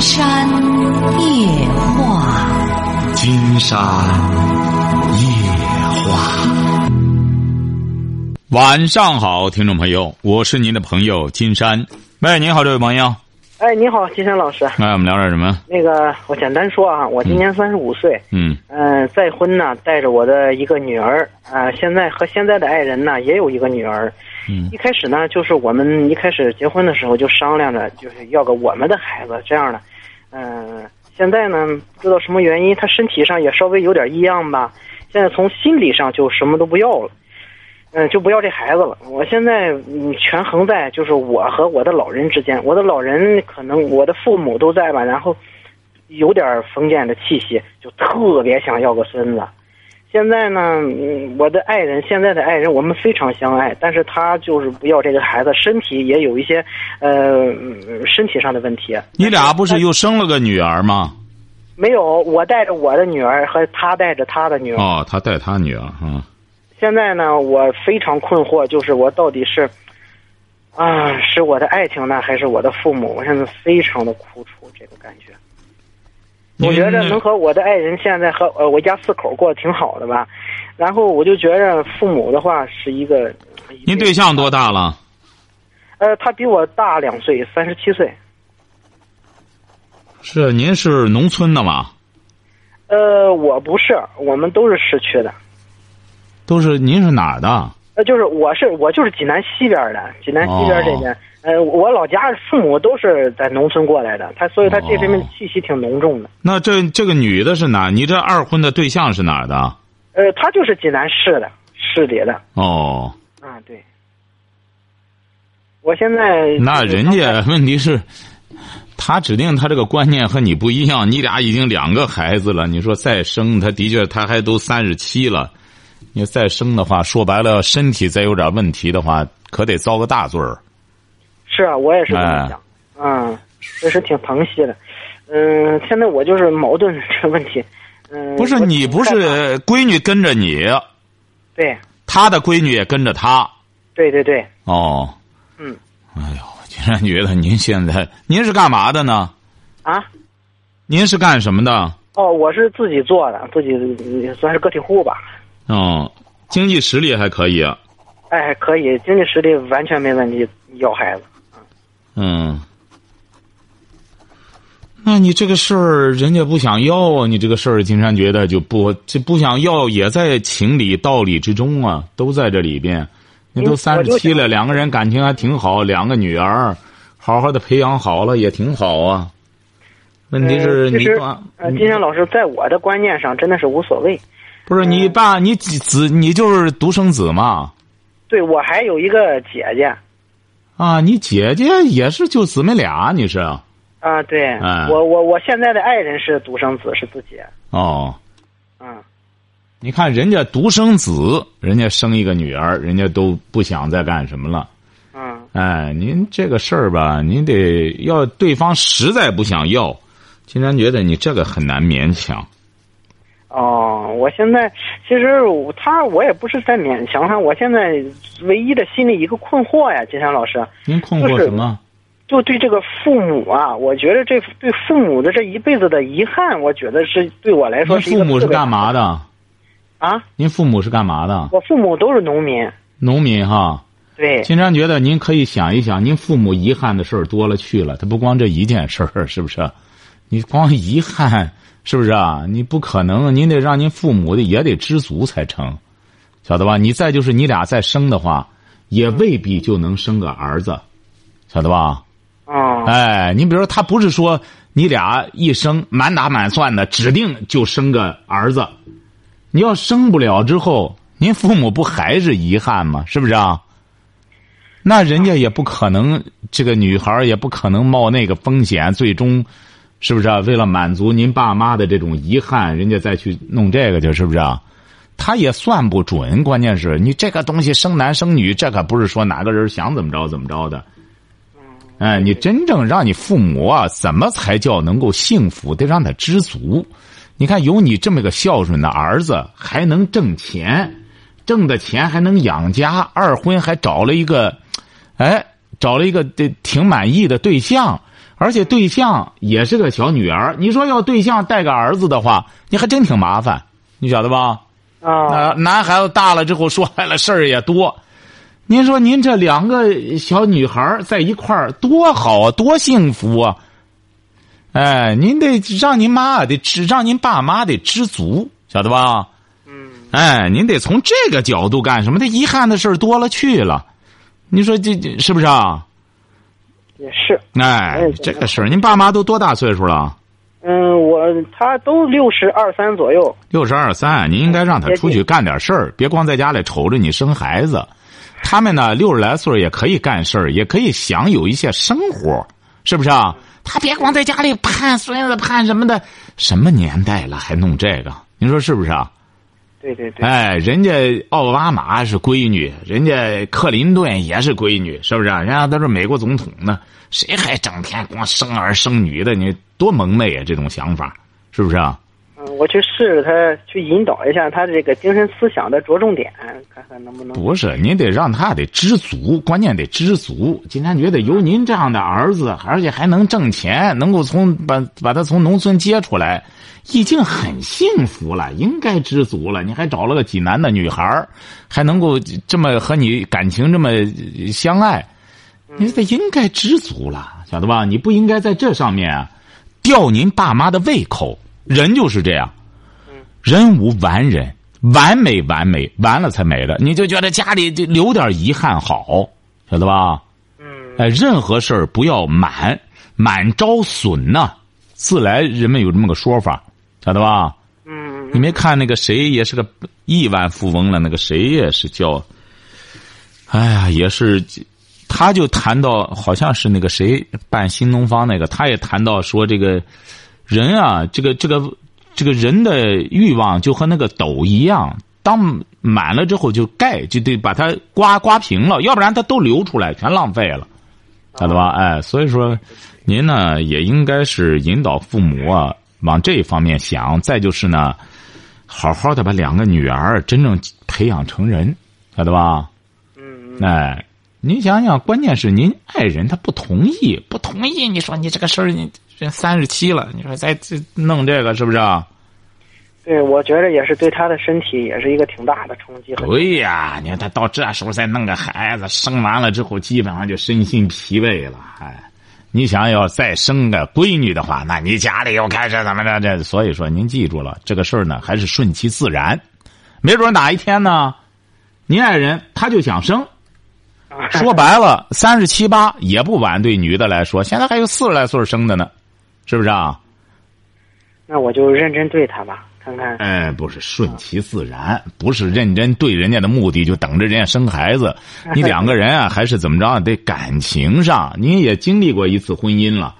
山夜话，金山夜话。晚上好，听众朋友，我是您的朋友金山。喂，您好，这位朋友。哎，你好，金山老师。哎，我们聊点什么？那个，我简单说啊，我今年三十五岁，嗯嗯、再婚呢，带着我的一个女儿，啊、现在和现在的爱人呢，也有一个女儿。嗯一开始呢，就是我们一开始结婚的时候就商量着，就是要个我们的孩子这样的。嗯、现在呢，不知道什么原因，他身体上也稍微有点异样吧。现在从心理上就什么都不要了，嗯、就不要这孩子了。我现在嗯，权衡在就是我和我的老人之间，我的老人可能我的父母都在吧，然后有点封建的气息，就特别想要个孙子。现在呢，嗯，我的爱人，现在的爱人，我们非常相爱，但是他就是不要这个孩子，身体也有一些呃嗯身体上的问题。你俩不是又生了个女儿吗？没有，我带着我的女儿和他带着他的女儿。哦，他带他女儿啊。现在呢，我非常困惑，就是我到底是啊，是我的爱情呢，还是我的父母？我现在非常的苦楚，这个感觉。我觉着能和我的爱人现在和呃我一家四口过得挺好的吧，然后我就觉着父母的话是一个。您对象多大了？呃，他比我大两岁，三十七岁。是您是农村的吗？呃，我不是，我们都是市区的。都是您是哪儿的？呃，就是我是我就是济南西边的，济南西边这边。呃，我老家父母都是在农村过来的，他所以他这方面气息挺浓重的。那这这个女的是哪？你这二婚的对象是哪儿的？呃，她就是济南市的市里的。哦，啊，对。我现在那人家 问题是，他指定他这个观念和你不一样。你俩已经两个孩子了，你说再生，他的确他还都三十七了，你再生的话，说白了身体再有点问题的话，可得遭个大罪儿。是啊，我也是这哎么想。嗯，确实挺疼惜的。嗯，现在我就是矛盾这个问题。嗯，不是你不是闺女跟着你，对他的闺女也跟着他。对对对，哦，嗯哎呦，我竟然觉得您现在您是干嘛的呢？啊。您是干什么的？哦，我是自己做的，自己也算是个体户吧。哦，经济实力还可以。啊哎，可以，经济实力完全没问题，要孩子。嗯，那你这个事儿人家不想要啊，你这个事儿金山觉得就不这不想要也在情理道理之中啊，都在这里边。你都嗯三十七了，两个人感情还挺好，两个女儿，好好的培养好了也挺好啊。问题是你爸，呃，金山老师在我的观念上真的是无所谓。不是你爸，你几子，你就是独生子嘛？对我还有一个姐姐啊，你姐姐也是就姊妹俩，你是？啊，对、哎我我我现在的爱人是独生子，是自己。哦，嗯，你看人家独生子，人家生一个女儿，人家都不想再干什么了。嗯，哎，您这个事儿吧，您得要对方实在不想要，金山觉得你这个很难勉强。哦，我现在其实他我也不是在勉强他，我现在唯一的心里一个困惑呀，金山老师，您困惑什么？就对这个父母啊，我觉得这对父母的这一辈子的遗憾，我觉得是对我来说您是一个特别父母是干嘛的？啊？您父母是干嘛的？我父母都是农民，农民哈。对，金山觉得您可以想一想，您父母遗憾的事儿多了去了，他不光这一件事儿，是不是？你光遗憾是不是啊？你不可能，您得让您父母的也得知足才成，晓得吧？你再就是你俩再生的话，也未必就能生个儿子，晓得吧？哦，哎，你比如说，他不是说你俩一生满打满算的指定就生个儿子，你要生不了之后，您父母不还是遗憾吗？是不是啊？那人家也不可能，这个女孩也不可能冒那个风险，最终，是不是啊？为了满足您爸妈的这种遗憾，人家再去弄这个去，是不是啊？他也算不准，关键是你这个东西生男生女，这可不是说哪个人想怎么着怎么着的。哎，你真正让你父母啊，怎么才叫能够幸福？得让他知足。你看，有你这么个孝顺的儿子，还能挣钱，挣的钱还能养家，二婚还找了一个，哎，找了一个对挺满意的对象，而且对象也是个小女儿。你说要对象带个儿子的话，你还真挺麻烦，你晓得吧？啊，那男孩子大了之后，说白了事儿也多。您说您这两个小女孩在一块儿多好啊，多幸福啊！哎，您得让您妈得知，让您爸妈得知足，晓得吧？嗯，哎，您得从这个角度干什么？这遗憾的事儿多了去了。你说这这是不是啊？也是。哎，这个事儿，您爸妈都多大岁数了？嗯，我他都六十二三左右。六十二三，您应该让他出去干点事儿，别光在家里瞅着你生孩子。他们呢，六十来岁也可以干事儿，也可以享有一些生活，是不是啊？他别光在家里盼孙子盼什么的，什么年代了还弄这个？您说是不是啊？对对对。哎，人家奥巴马是闺女，人家克林顿也是闺女，是不是啊？人家都是美国总统呢，谁还整天光生儿生女的？你多蒙昧啊！这种想法，是不是啊？嗯，我去试着他去引导一下他这个精神思想的着重点，看看能不能。不是，您得让他得知足，关键得知足。今天觉得有您这样的儿子，而且还能挣钱，能够从把把他从农村接出来，已经很幸福了，应该知足了。你还找了个济南的女孩还能够这么和你感情这么相爱，你得应该知足了，晓得吧？你不应该在这上面啊，吊您爸妈的胃口。人就是这样，人无完人，完美完美完了才美的。你就觉得家里就留点遗憾好，晓得吧？嗯。哎，任何事儿不要满，满招损呐。自来人们有这么个说法，晓得吧？嗯。你没看那个谁也是个亿万富翁了？那个谁也是叫，哎呀，也是，他就谈到好像是那个谁办新东方那个，他也谈到说这个。人啊，这个这个这个人的欲望就和那个斗一样，当满了之后就盖，就得把它刮刮平了，要不然它都流出来，全浪费了，晓得吧？哎，所以说，您呢也应该是引导父母啊往这一方面想，再就是呢，好好的把两个女儿真正培养成人，晓得吧？嗯。哎，您想想，关键是您爱人他不同意，不同意，你说你这个事儿你。这三十七了，你说再这弄这个是不是啊？对，我觉得也是对他的身体也是一个挺大的冲击。对呀，你看他到这时候再弄个孩子，生完了之后基本上就身心疲惫了。哎，你想要再生个闺女的话，那你家里又开始怎么着？这所以说，您记住了这个事儿呢，还是顺其自然。没准哪一天呢，您爱人他就想生。说白了，三十七八也不晚，对女的来说，现在还有四十来岁生的呢。是不是啊？那我就认真对他吧，看看。哎，不是顺其自然，不是认真对人家的目的就等着人家生孩子。你两个人啊，还是怎么着？得感情上，你也经历过一次婚姻了，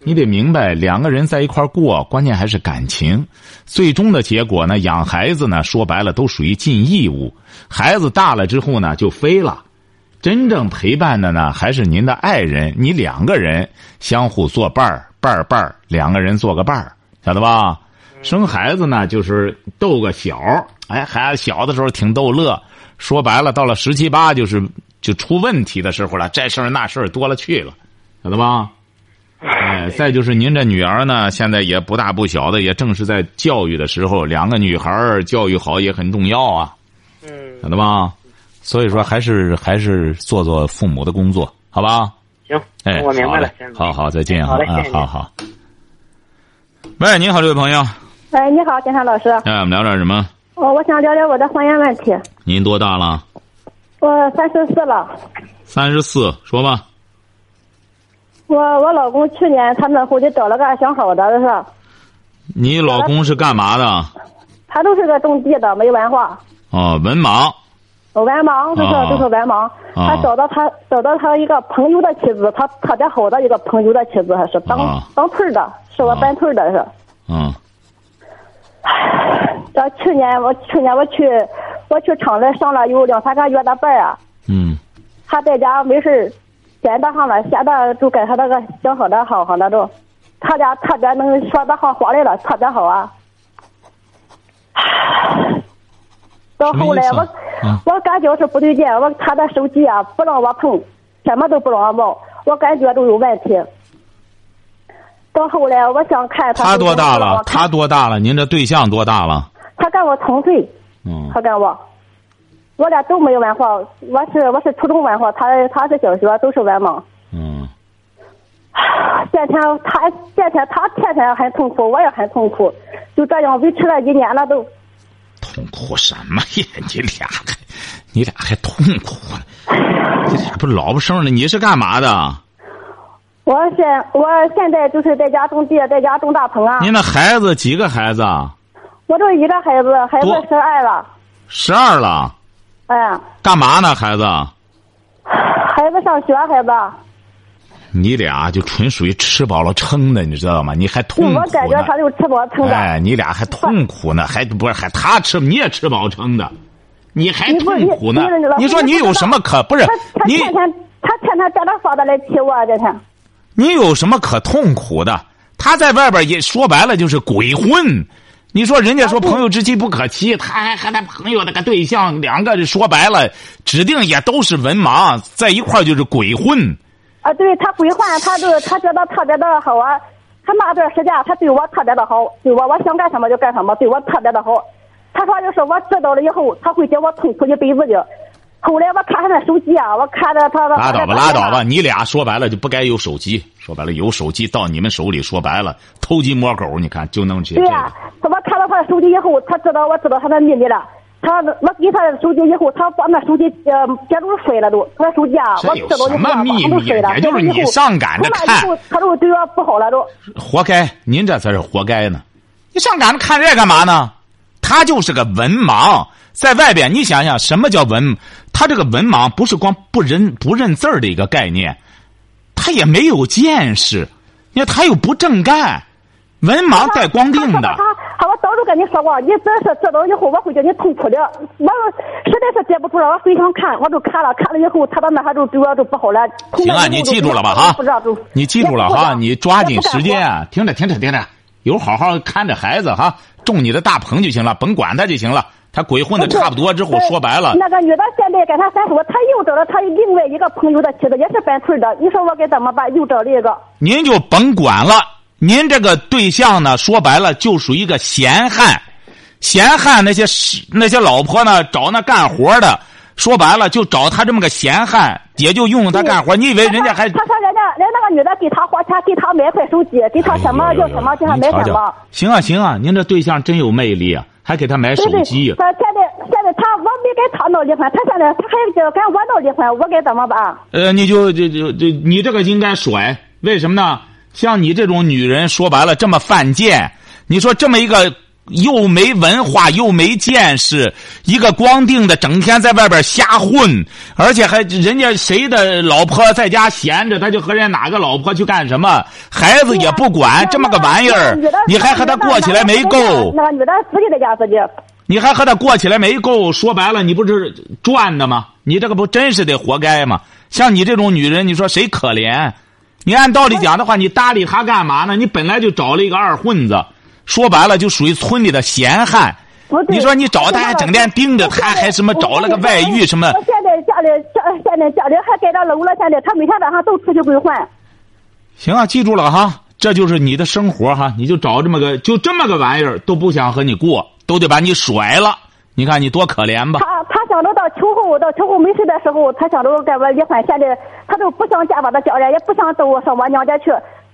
你得明白，两个人在一块过，关键还是感情。最终的结果呢，养孩子呢，说白了都属于尽义务。孩子大了之后呢，就飞了。真正陪伴的呢，还是您的爱人。你两个人相互作伴儿。伴儿伴儿，两个人做个伴儿，晓得吧？生孩子呢，就是逗个小，哎，孩子小的时候挺逗乐。说白了，到了十七八，就是就出问题的时候了，这事儿那事儿多了去了，晓得吧？哎，再就是您这女儿呢，现在也不大不小的，也正是在教育的时候，两个女孩儿教育好也很重要啊，嗯，晓得吧？所以说，还是还是做做父母的工作，好吧？行，哎，我明白了。好好，再见好嘞，啊，好好。喂，你好，这位朋友。哎，你好，金山老师。哎，我们聊点什么？哦，我想聊聊我的婚姻问题。您多大了？我三十四了。三十四，说吧。我我老公去年他们回去找了个相好的，是。你老公是干嘛的？他都是个种地的，没文化。哦，文盲。文盲，就是就是文盲。他找到他找到他一个朋友的妻子，他特别好的一个朋友的妻子，还是当当村的，是我本村的是。嗯。这去年我去年我去我去厂里上了有两三个月的班啊。嗯。他在家没事闲的上了，闲的就跟他那个相好的好好的都，他俩特别能说得上话来了，特别好啊。到后来我我感觉是不对劲，我他的手机啊不让我碰，什么都不让我摸，我感觉都有问题。到后来我想看他。他多大了？他多大了？您这对象多大了？他跟我同岁。嗯。他跟我，我俩都没有文化。我是我是初中文化，他他是小学，都是文盲。嗯。天天他天天他天天很痛苦，我也很痛苦，就这样维持了一年了都。痛苦什么呀？你俩还，你俩还痛苦呢？你俩不老不生了？你是干嘛的？我现我现在就是在家种地，在家种大棚啊。您那孩子几个孩子？我就一个孩子，孩子十二了。十二了。哎。干嘛呢，孩子？孩子上学，孩子。你俩就纯属于吃饱了撑的，你知道吗？你还痛苦呢。我感觉他就吃饱撑的。哎，你俩还痛苦呢，还不是还他吃你也吃饱撑的，你还痛苦呢。你说你有什么可不是？你天天他天天在那发的来气我这天。你有什么可痛苦的？他在外边也说白了就是鬼混。你说人家说朋友之妻不可欺，他还和他朋友那个对象两个说白了，指定也都是文盲，在一块就是鬼混。啊，对他归还，他就他觉得特别的好啊。他那段时间他对我特别的好，对我我想干什么就干什么，对我特别的好。他说就是我知道了以后，他会叫我痛苦一辈子的。后来我看他那手机啊，我看着他。拉倒吧，拉倒吧！你俩说白了就不该有手机。说白了，有手机到你们手里，说白了偷鸡摸狗，你看就弄这。对呀，我看到他的手机以后，他知道我知道他的秘密了。他我给他手机以后，他把那手机呃接住摔了都，那手机啊，我知道以后把都摔了。也就是你上赶着看，他都对我不好了都。活该，您这才是活该呢！你上赶着看这干嘛呢？他就是个文盲，在外边你想想什么叫文？他这个文盲不是光不认不认字儿的一个概念，他也没有见识，你看他又不正干，文盲带光腚的。跟你说过，你真是知道以后我会叫你痛苦的。我实在是憋不住了，我非想看，我就看了，看了以后，他到那哈就对我就不好了。行啊，你记住了吧哈？你记住了哈？你抓紧时间啊！听着，听着，听着，有好好看着孩子哈，种你的大棚就行了，甭管他就行了。他鬼混的差不多之后，说白了，那个女的现在跟他三说，他又找了他另外一个朋友的妻子，也是本村的。你说我该怎么办？又找了一个。您就甭管了。您这个对象呢，说白了就属于一个闲汉，闲汉那些那些老婆呢，找那干活的，说白了就找他这么个闲汉，也就用他干活。你以为人家还？他说人家人那个女的给他花钱，给他买块手机，给他什么叫什么，给他买什么？行啊行啊，您这对象真有魅力啊，还给他买手机。他现在现在他我没跟他闹离婚，他现在他还跟我闹离婚，我该怎么办？呃，你就就就就你这个应该甩，为什么呢？像你这种女人，说白了这么犯贱，你说这么一个又没文化又没见识，一个光腚的，整天在外边瞎混，而且还人家谁的老婆在家闲着，他就和人家哪个老婆去干什么，孩子也不管，这么个玩意儿，你还和他过起来没够？那个女的自己在家自己。你还和他过起来没够？说白了，你不是赚的吗？你这个不真是得活该吗？像你这种女人，你说谁可怜？你按道理讲的话，你搭理他干嘛呢？你本来就找了一个二混子，说白了就属于村里的闲汉。你说你找他还整天盯着他，还什么找了个外遇什么？现在家里家现在家里还盖着楼了，现在他每天晚上都出去鬼混。行啊，记住了哈，这就是你的生活哈，你就找这么个就这么个玩意儿，都不想和你过，都得把你甩了。你看你多可怜吧。他他想着到秋后到秋后没事的时候，他想着跟我离婚。现在他都不想见我的家人，也不想到我上我娘家去。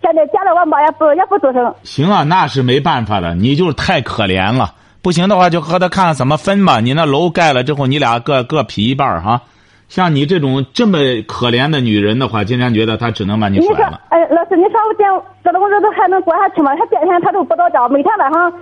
现在见了我妈也不也不吱声。行啊，那是没办法了，你就是太可怜了。不行的话，就和他看看怎么分吧。你那楼盖了之后，你俩各各劈一半哈。像你这种这么可怜的女人的话，今天觉得他只能把你甩了。哎，老师，你说我这这种日子还能过下去吗？他第二天他都不到家，每天晚上。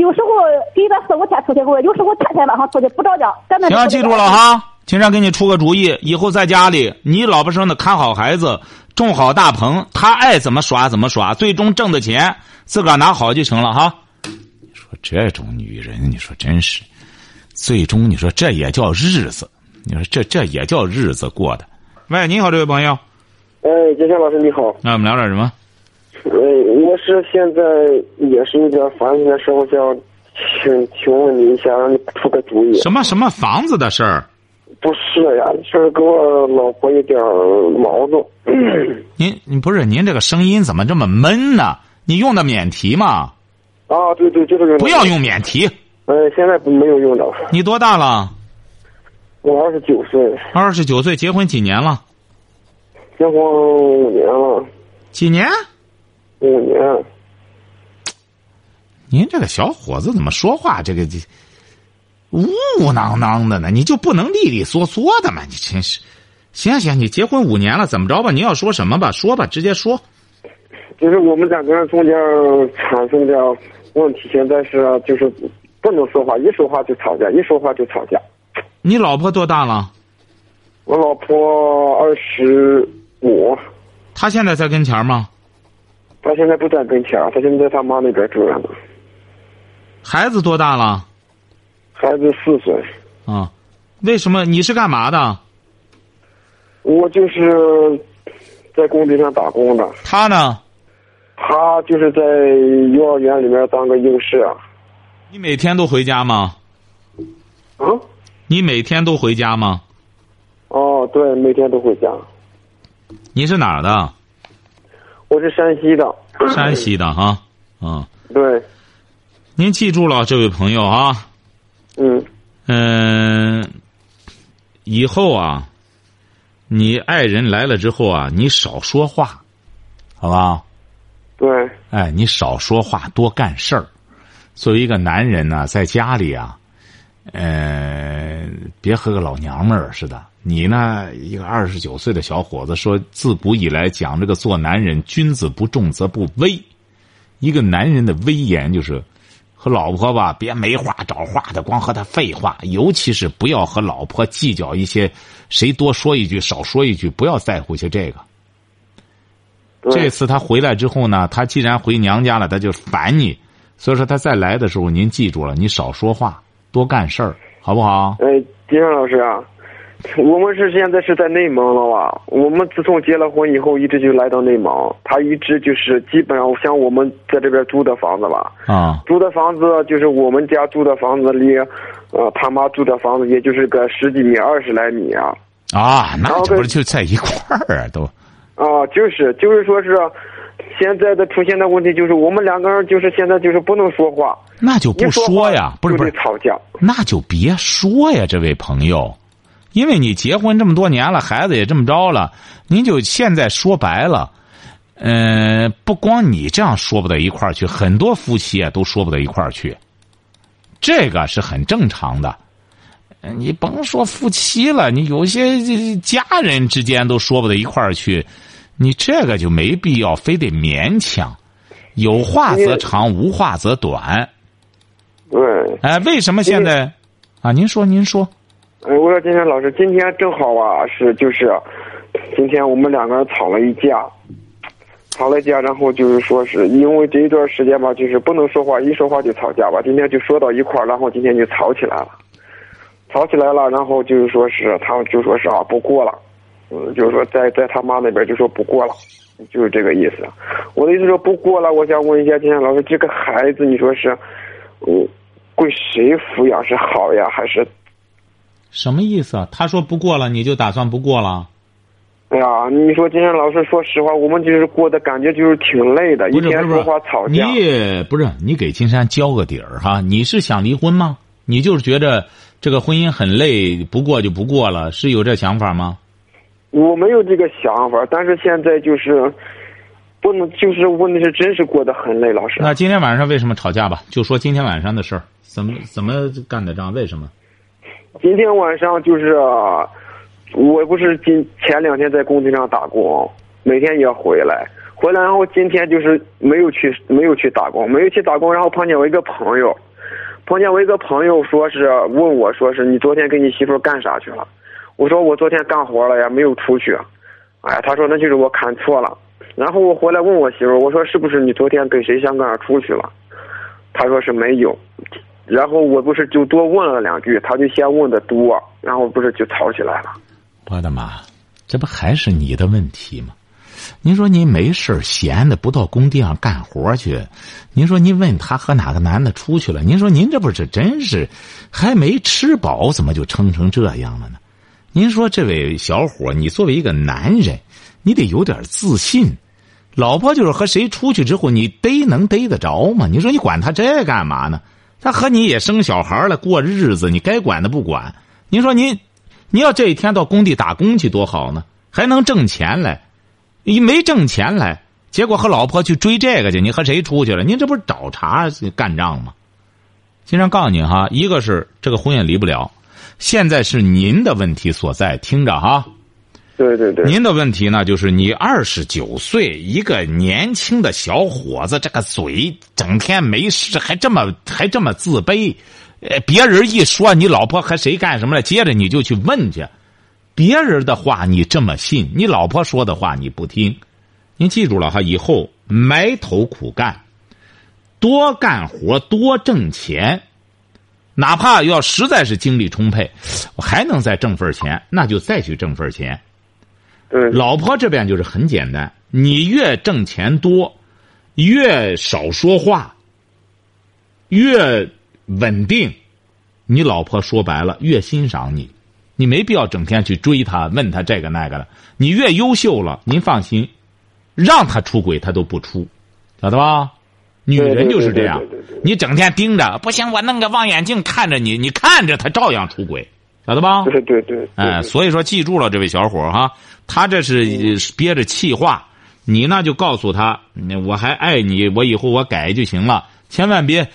有时候给他四五天出去过，有时候天天晚上出去不着家。行，记住了哈。青山给你出个主意，以后在家里，你老婆生的看好孩子，种好大棚，他爱怎么耍怎么耍，最终挣的钱自个儿拿好就行了哈。你说这种女人，你说真是，最终你说这也叫日子？你说这这也叫日子过的？喂，你好，这位朋友。哎，金山老师你好。那我们聊点什么？呃，我是现在也是有点烦心的事，我想请请问你一下，让你出个主意。什么什么房子的事儿？不是呀，是跟我老婆有点矛盾。您您不是您这个声音怎么这么闷呢？你用的免提吗？啊，对对，就是用。不要。用免提。呃，现在不没有用的。你多大了？我二十九岁，二十九岁，结婚几年了？结婚五年了，几年？五年。您这个小伙子怎么说话这个这呜呜囊囊的呢？你就不能利利索索的吗？你真是。行行，你结婚五年了，怎么着吧？你要说什么吧？说吧，直接说。就是我们两个人中间产生的问题，现在是就是不能说话，一说话就吵架，一说话就吵架。你老婆多大了？我老婆二十五，她现在在跟前吗？她现在不在跟前儿，她现在在他妈那边住着呢。孩子多大了？孩子四岁，啊，为什么你是干嘛的？我就是在工地上打工的，他呢？他就是在幼儿园里面当个幼师。你每天都回家吗？啊？你每天都回家吗？哦，对，每天都回家。你是哪儿的？我是山西的。山西的哈，嗯，对，您记住了，这位朋友啊，嗯嗯、以后啊，你爱人来了之后啊，你少说话，好吧？对，哎，你少说话，多干事儿。作为一个男人呢，在家里啊，呃，别和个老娘们儿似的。你呢，一个二十九岁的小伙子，说自古以来讲这个做男人，君子不重则不威。一个男人的威严就是和老婆吧，别没话找话的，光和他废话。尤其是不要和老婆计较一些谁多说一句少说一句，不要在乎些这个。这次他回来之后呢，他既然回娘家了，他就烦你，所以说他再来的时候，您记住了，你少说话，多干事儿，好不好？哎，金山老师啊，我们是现在是在内蒙了吧？我们自从结了婚以后，一直就来到内蒙。他一直就是基本上像我们在这边租的房子吧，啊，租的房子就是我们家住的房子离，呃，他妈住的房子也就是个十几米、二十来米啊。啊，那不是就在一块儿啊？都啊，就是就是说是，现在的出现的问题就是我们两个人就是现在就是不能说话，那就不说呀，不是不是，吵架。那就别说呀，这位朋友，因为你结婚这么多年了，孩子也这么着了，您就现在说白了，嗯、不光你这样说不到一块儿去，很多夫妻啊都说不到一块儿去，这个是很正常的。呃你甭说夫妻了，你有些家人之间都说不到一块儿去，你这个就没必要非得勉强，有话则长，无话则短。对，哎，为什么现在？啊，您说，您说。哎，我说今天老师，今天正好啊，是就是，今天我们两个人吵了一架，吵了一架，然后就是说是因为这一段时间吧，就是不能说话，一说话就吵架吧。今天就说到一块儿，然后今天就吵起来了，吵起来了，然后就是说是他就说是啊不过了，嗯，就是说在在他妈那边就说不过了，就是这个意思。我的意思说不过了，我想问一下金山老师，这个孩子你说是，嗯，归谁抚养是好呀，还是什么意思啊？他说不过了，你就打算不过了？哎呀，你说金山老师，说实话，我们就是过得感觉就是挺累的，一天说话吵架你。也不是你给金山交个底儿哈？你是想离婚吗？你就是觉着这个婚姻很累，不过就不过了，是有这想法吗？我没有这个想法，但是现在就是不能，就是问题是真是过得很累，老师。那今天晚上为什么吵架吧？就说今天晚上的事儿，怎么怎么干的仗？为什么？今天晚上就是，我不是今前两天在工地上打工，每天也回来，回来然后今天就是没有去没有去打工，没有去打工，然后碰见我一个朋友，碰见我一个朋友说是问我说是你昨天跟你媳妇干啥去了？我说我昨天干活了呀，没有出去。哎，他说那就是我看错了。然后我回来问我媳妇，我说是不是你昨天跟谁香港出去了？他说是没有。然后我不是就多问了两句，他就先问的多，然后不是就吵起来了。我的妈，这不还是你的问题吗？您说您没事闲的不到工地上干活去，您说您问他和哪个男的出去了？您说您这不是真是还没吃饱，怎么就撑成这样了呢？您说这位小伙，你作为一个男人，你得有点自信。老婆就是和谁出去之后，你逮能逮得着吗？你说你管他这干嘛呢？他和你也生小孩了，过日子，你该管的不管。您说您，你要这一天到工地打工去多好呢，还能挣钱来。你没挣钱来，结果和老婆去追这个去，你和谁出去了？您这不是找茬干仗吗？经常告诉你哈，一个是这个婚也离不了，现在是您的问题所在，听着哈。对对对，您的问题呢，就是你二十九岁，一个年轻的小伙子，这个嘴整天没事，还这么还这么自卑。呃，别人一说你老婆和谁干什么了，接着你就去问去。别人的话你这么信，你老婆说的话你不听。您记住了哈，以后埋头苦干，多干活，多挣钱。哪怕要实在是精力充沛，我还能再挣份钱，那就再去挣份钱。对，老婆这边就是很简单，你越挣钱多，越少说话，越稳定，你老婆说白了越欣赏你，你没必要整天去追她，问她这个那个的。你越优秀了，您放心，让她出轨她都不出，晓得吧？女人就是这样你整天盯着，不行，我弄个望远镜看着你，你看着她照样出轨，晓得吧？对对对，对哎，所以说记住了，这位小伙儿哈，他这是呃憋着气话，你呢就告诉他，嗯我还爱你，我以后我改就行了，千万别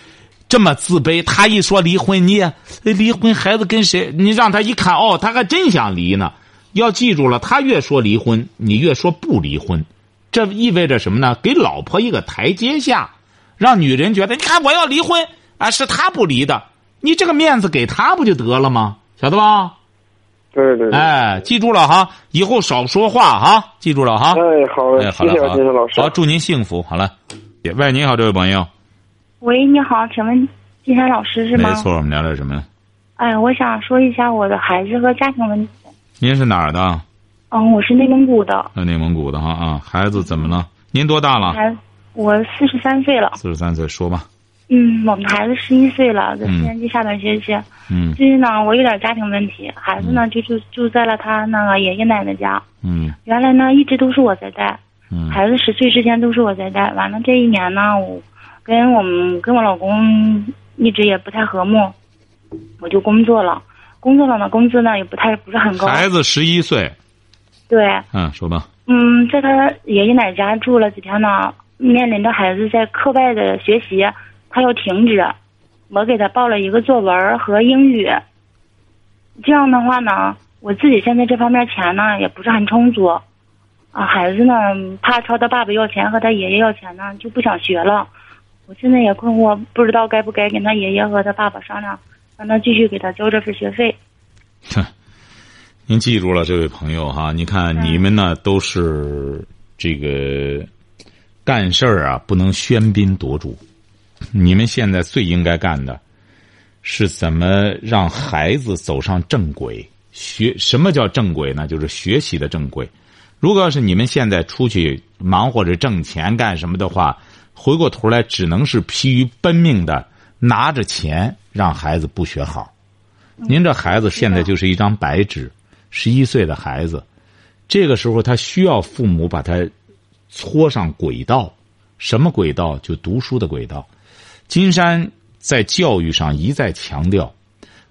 这么自卑。他一说离婚，你也哎离婚，孩子跟谁？你让他一看，哦，他还真想离呢。要记住了，他越说离婚，你越说不离婚，这意味着什么呢？给老婆一个台阶下，让女人觉得，你看我要离婚啊，是他不离的，你这个面子给他不就得了吗？晓得吧？对对对，哎，记住了哈，以后少说话哈，记住了哈。哎，好哎，嘞，谢谢好了，好金山老师。好，祝您幸福。好了，喂，你好，这位朋友，喂，你好，请问金山老师是吗？没。错，我们聊点什么呢？哎，我想说一下我的孩子和家庭问题。您是哪儿的？嗯，我是内蒙古的，呃，内蒙古的哈啊，孩子怎么了？您多大了？孩我四十三岁了。四十三岁，说吧。嗯，我们孩子十一岁了，在嗯四年级下半学期。嗯最近呢，我有点家庭问题，孩子呢就住住在了他那个爷爷奶奶家。嗯原来呢一直都是我在带，嗯孩子十岁之前都是我在带。完了这一年呢，我跟我们跟我老公一直也不太和睦，我就工作了。工作了呢，工资呢也不太不是很高。孩子十一岁，对，嗯，说吧。嗯，在他爷爷奶奶家住了几天呢，面临着孩子在课外的学习，他要停止，我给他报了一个作文和英语。这样的话呢，我自己现在这方面钱呢也不是很充足，啊，孩子呢怕朝他爸爸要钱和他爷爷要钱呢，就不想学了。我现在也困惑，不知道该不该跟他爷爷和他爸爸商量，让他继续给他交这份学费。哼，您记住了，这位朋友哈，你看你们呢都是这个干事儿啊，不能喧宾夺主。你们现在最应该干的，是怎么让孩子走上正轨？学什么叫正轨呢？就是学习的正轨。如果要是你们现在出去忙活着挣钱干什么的话，回过头来只能是疲于奔命的拿着钱让孩子不学好。您这孩子现在就是一张白纸，十一岁的孩子，这个时候他需要父母把他搓上轨道，什么轨道？就读书的轨道。金山在教育上一再强调，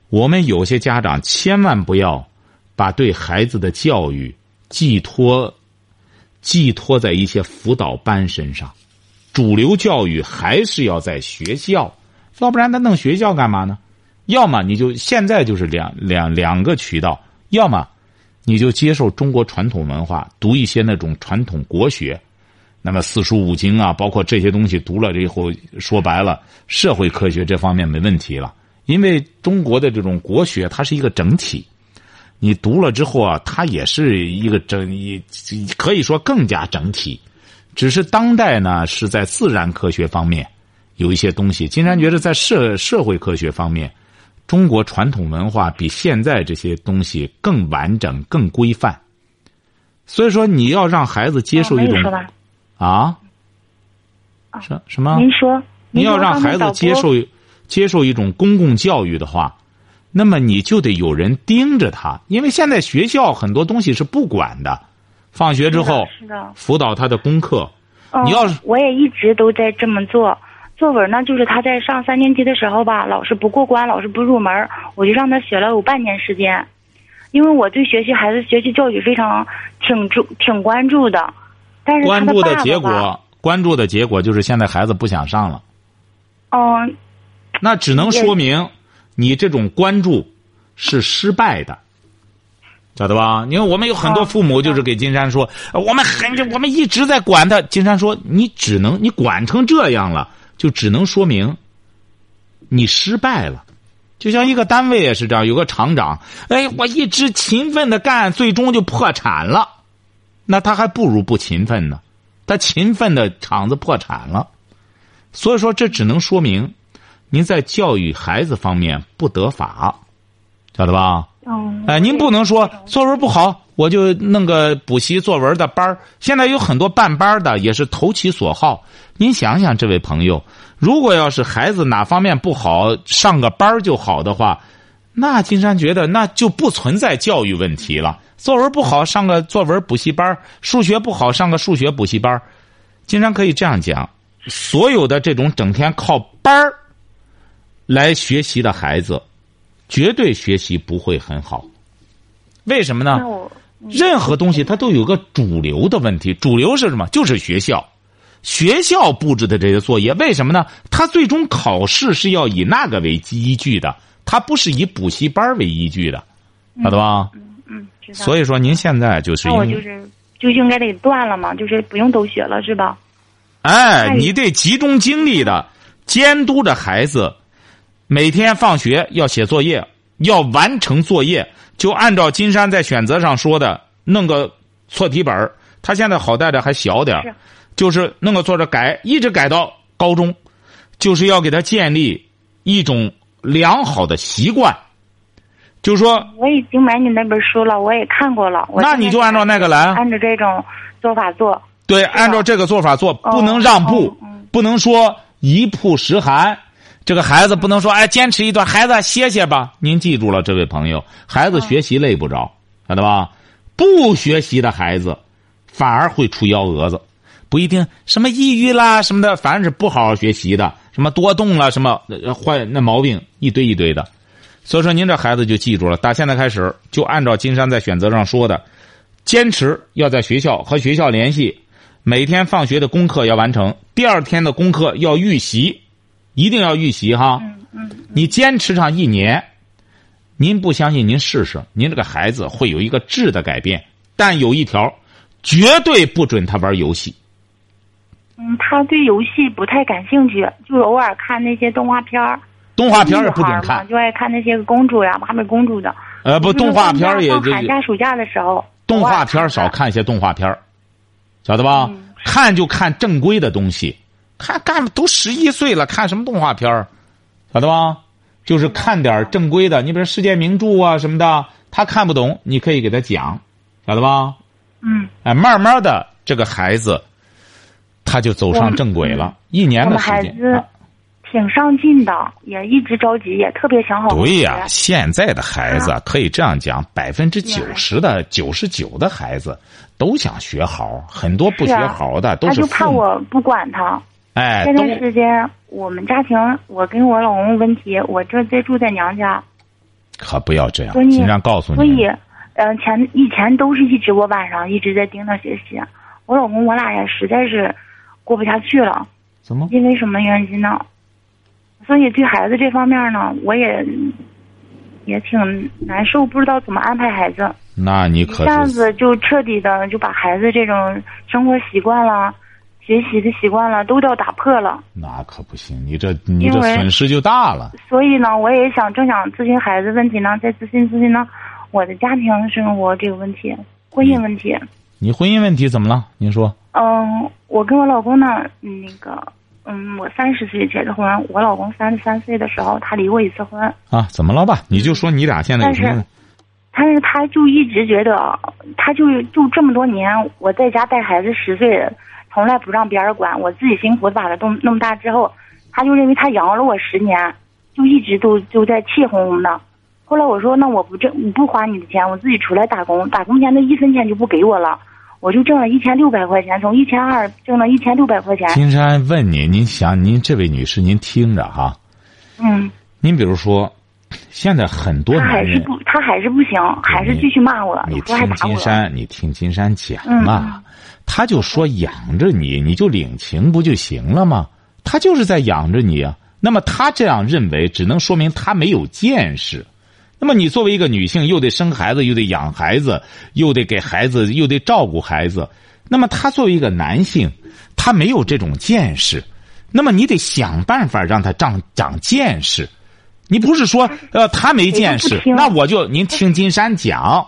我们有些家长千万不要把对孩子的教育寄托寄托在一些辅导班身上，主流教育还是要在学校，要不然他弄学校干嘛呢？要么你就现在就是两两两个渠道，要么你就接受中国传统文化，读一些那种传统国学，那么四书五经啊，包括这些东西读了以后，说白了，社会科学这方面没问题了。因为中国的这种国学，它是一个整体，你读了之后啊，它也是一个整，一可以说更加整体。只是当代呢，是在自然科学方面有一些东西。金山觉得在社社会科学方面。中国传统文化比现在这些东西更完整、更规范，所以说你要让孩子接受一种啊，什什么？您说，你要让孩子接受接受一种公共教育的话，那么你就得有人盯着他，因为现在学校很多东西是不管的，放学之后是的辅导他的功课，嗯你要是我也一直都在这么做。作文呢，就是他在上三年级的时候吧，老师不过关，老师不入门，我就让他学了有半年时间。因为我对学习孩子学习教育非常挺注挺关注的，但是他关注的结果，关注的结果就是现在孩子不想上了，哦，那只能说明你这种关注是失败的。晓得吧？因为，我们有很多哦父母就是给金山说，呃我们很，我们一直在管他。金山说，你只能你管成这样了，就只能说明你失败了。就像一个单位也是这样，有个厂长，哎，我一直勤奋的干，最终就破产了，那他还不如不勤奋呢。他勤奋的厂子破产了，所以说这只能说明您在教育孩子方面不得法，晓得吧？嗯，哎，您不能说作文不好，我就弄个补习作文的班儿现在有很多办班的，也是投其所好。您想想，这位朋友，如果要是孩子哪方面不好，上个班儿就好的话，那金山觉得那就不存在教育问题了。作文不好，上个作文补习班；数学不好，上个数学补习班儿。金山可以这样讲：所有的这种整天靠班儿来学习的孩子，绝对学习不会很好。为什么呢任何东西它都有个主流的问题，主流是什么？就是学校，学校布置的这些作业，为什么呢？它最终考试是要以那个为依据的，它不是以补习班为依据的，晓得吧？嗯知道。所以说，您现在就是那我因为就是就应该得断了嘛，就是不用都学了是吧？哎，哎你得集中精力的监督着孩子，每天放学要写作业，要完成作业，就按照金山在选择上说的，弄个错题本儿他现在好带的还小点就是弄个做着改，一直改到高中，就是要给他建立一种良好的习惯。就是说，我已经买你那本书了，我也看过了。那你就按照那个来啊。按照这种做法做。对，按照这个做法做，哦不能让步，哦嗯不能说一曝十寒。这个孩子不能说哎，坚持一段，孩子歇歇吧。您记住了，这位朋友，孩子学习累不着，晓得吧？不学习的孩子，反而会出幺蛾子，不一定什么抑郁啦什么的，反正是不好好学习的，什么多动了什么坏那毛病一堆一堆的。所以说，您这孩子就记住了，打现在开始就按照金山在选择上说的，坚持要在学校和学校联系，每天放学的功课要完成，第二天的功课要预习，一定要预习哈。嗯嗯，你坚持上一年，您不相信您试试，您这个孩子会有一个质的改变。但有一条，绝对不准他玩游戏。嗯，他对游戏不太感兴趣，就偶尔看那些动画片儿。动画片儿也不准看，就爱看那些公主呀、芭比公主的。呃，不，动画片儿也寒假暑假的时候，动画片儿少看。一些动画片儿晓得吧？嗯看就看正规的东西，看干都十一岁了，看什么动画片儿晓得吧？就是看点正规的，你比如世界名著啊什么的，他看不懂，你可以给他讲，晓得吧？嗯，哎，慢慢的，这个孩子他就走上正轨了，一年的时间。孩子啊挺上进的，也一直着急，也特别想好好对呀、学现在的孩子可以这样讲，百分之九十的、九十九的孩子都想学好，很多不学好的都他就怕。我不管他。哎，这段时间我们家庭，我跟我老公问题，我这在住在娘家，可不要这样。所以经常告诉你，所以，嗯、前以前都是一直我晚上一直在盯他学习，我老公我俩也实在是过不下去了，怎么？因为什么原因呢？所以对孩子这方面呢，我也也挺难受，不知道怎么安排孩子。那你可是下子就彻底的就把孩子这种生活习惯了、学习的习惯了都要打破了。那可不行，你这你这损失就大了。所以呢，我也想正想咨询孩子问题呢，再咨询咨询呢我的家庭生活这个问题、婚姻问题。你婚姻问题怎么了？您说嗯，我跟我老公呢，嗯那个，嗯，我三十岁结的婚，我老公三十三岁的时候他离过一次婚，啊？怎么了吧？你就说你俩现在有什么？但是他就一直觉得，他就就这么多年我在家带孩子十岁，从来不让别人管，我自己辛苦的把他弄那么大之后，他就认为他养了我十年，就一直都就在气哄哄的。后来我说，那我不挣不花你的钱，我自己出来打工，打工钱他一分钱就不给我了。我就挣了一千六百块钱，从一千二挣了一千六百块钱。金山问你，您想，您这位女士，您听着哈，嗯，您比如说，现在很多他男人，还是不，他还是不行，还是继续骂我，你听。金山，你听金山讲嗯嘛，他就说养着你，你就领情不就行了吗？他就是在养着你啊。那么他这样认为，只能说明他没有见识。那么你作为一个女性，又得生孩子，又得养孩子，又得给孩子，又得照顾孩子。那么他作为一个男性，他没有这种见识。那么你得想办法让他长长见识。你不是说呃他没见识那我就您听金山讲，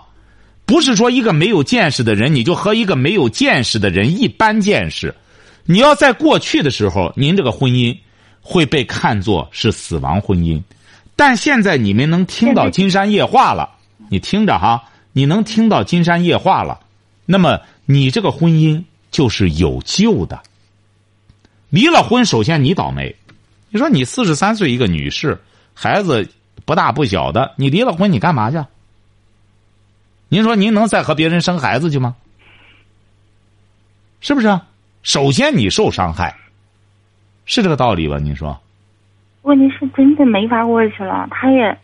不是说一个没有见识的人，你就和一个没有见识的人一般见识。你要在过去的时候，您这个婚姻会被看作是死亡婚姻，但现在你们能听到金山夜话了，你听着哈，你能听到金山夜话了，那么你这个婚姻就是有救的。离了婚，首先你倒霉。你说你四十三岁一个女士，孩子不大不小的，你离了婚你干嘛去？您说您能再和别人生孩子去吗？是不是啊？首先你受伤害，是这个道理吧？您说？问题是真的没法过去了，他也，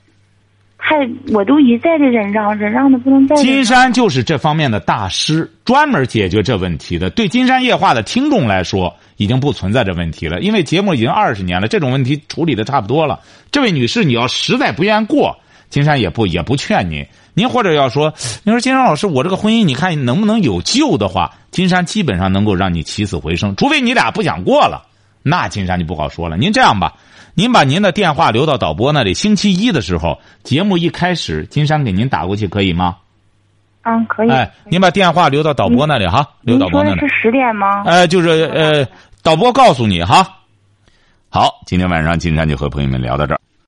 他也我都一再的忍让，忍让的不能再。金山就是这方面的大师，专门解决这问题的。对金山夜话的听众来说，已经不存在这问题了，因为节目已经二十年了，这种问题处理的差不多了。这位女士，你要实在不愿意过，金山也不也不劝您。您或者要说，您说金山老师，我这个婚姻，你看能不能有救的话，金山基本上能够让你起死回生，除非你俩不想过了，那金山就不好说了。您这样吧，您把您的电话留到导播那里，星期一的时候节目一开始，金山给您打过去，可以吗？嗯，可以。哎，您把电话留到导播那里哈，留您导播那里。是十点吗？哎，就是呃，导播告诉你哈。好，今天晚上金山就和朋友们聊到这儿。